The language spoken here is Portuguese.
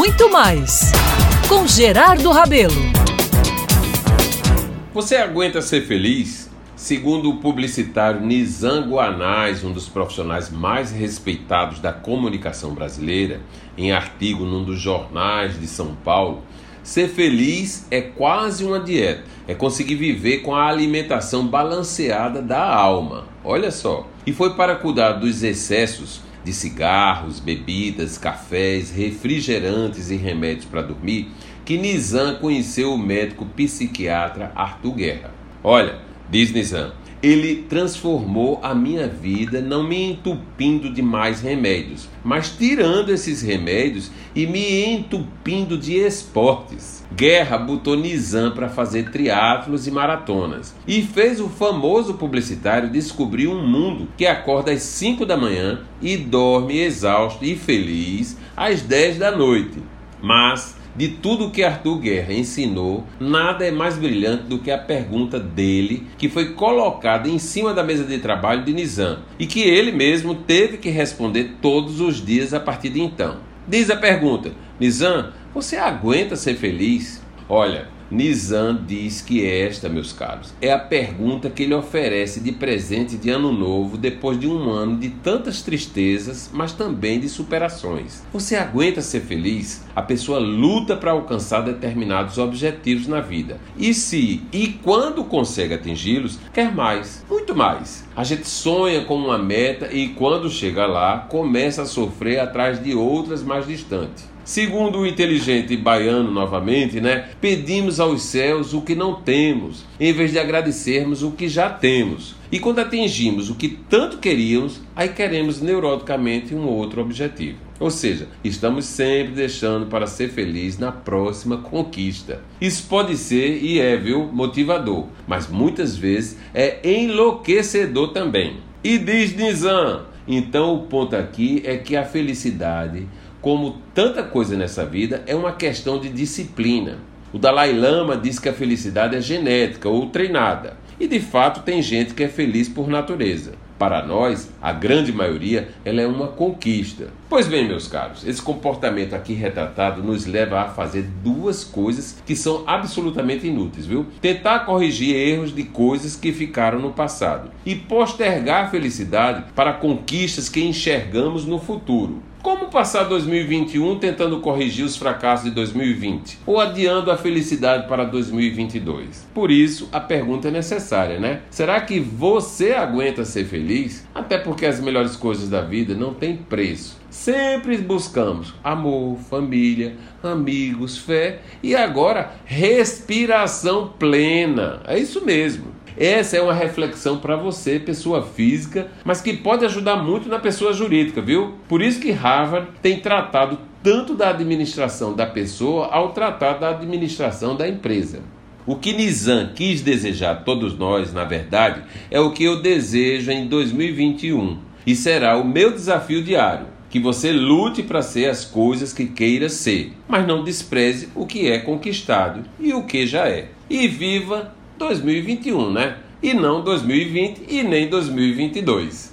muito mais com Gerardo Rabelo. Você aguenta ser feliz? Segundo o publicitário Nizam Guanais, um dos profissionais mais respeitados da comunicação brasileira, em artigo num dos jornais de São Paulo, ser feliz é quase uma dieta. É conseguir viver com a alimentação balanceada da alma. Olha só. E foi para cuidar dos excessos de cigarros, bebidas, cafés, refrigerantes e remédios para dormir que Nizam conheceu o médico psiquiatra Arthur Guerra. Olha, Diz Nizam, ele transformou a minha vida, não me entupindo de mais remédios, mas tirando esses remédios e me entupindo de esportes. Guerra botou Nizam para fazer triatlos e maratonas e fez o famoso publicitário descobrir um mundo que acorda às 5 da manhã e dorme exausto e feliz às 10 da noite. Mas de tudo que Arthur Guerra ensinou, nada é mais brilhante do que a pergunta dele, que foi colocada em cima da mesa de trabalho de Nizam e que ele mesmo teve que responder todos os dias a partir de então. Diz a pergunta: Nizam, você aguenta ser feliz? Olha, Nizam diz que esta, meus caros, é a pergunta que ele oferece de presente de ano novo depois de um ano de tantas tristezas, mas também de superações. Você aguenta ser feliz? A pessoa luta para alcançar determinados objetivos na vida. E se e quando consegue atingi-los, quer mais, muito mais. A gente sonha com uma meta e quando chega lá, começa a sofrer atrás de outras mais distantes. Segundo o inteligente baiano novamente, né? Pedimos aos céus o que não temos, em vez de agradecermos o que já temos. E quando atingimos o que tanto queríamos, aí queremos neuroticamente um outro objetivo. Ou seja, estamos sempre deixando para ser feliz na próxima conquista. Isso pode ser e é, viu, motivador, mas muitas vezes é enlouquecedor também. E diz Nizam, então o ponto aqui é que a felicidade como tanta coisa nessa vida, é uma questão de disciplina. O Dalai Lama diz que a felicidade é genética ou treinada. E de fato tem gente que é feliz por natureza. Para nós, a grande maioria, ela é uma conquista. Pois bem, meus caros, esse comportamento aqui retratado nos leva a fazer duas coisas que são absolutamente inúteis, viu? Tentar corrigir erros de coisas que ficaram no passado e postergar a felicidade para conquistas que enxergamos no futuro. Como passar 2021 tentando corrigir os fracassos de 2020 ou adiando a felicidade para 2022? Por isso, a pergunta é necessária, né? Será que você aguenta ser feliz? Até porque as melhores coisas da vida não têm preço. Sempre buscamos amor, família, amigos, fé e agora respiração plena. É isso mesmo. Essa é uma reflexão para você, pessoa física, mas que pode ajudar muito na pessoa jurídica, viu? Por isso que Harvard tem tratado tanto da administração da pessoa ao tratar da administração da empresa. O que Nizam quis desejar a todos nós, na verdade, é o que eu desejo em 2021 e será o meu desafio diário. Que você lute para ser as coisas que queira ser, mas não despreze o que é conquistado e o que já é. E viva 2021, né? E não 2020 e nem 2022.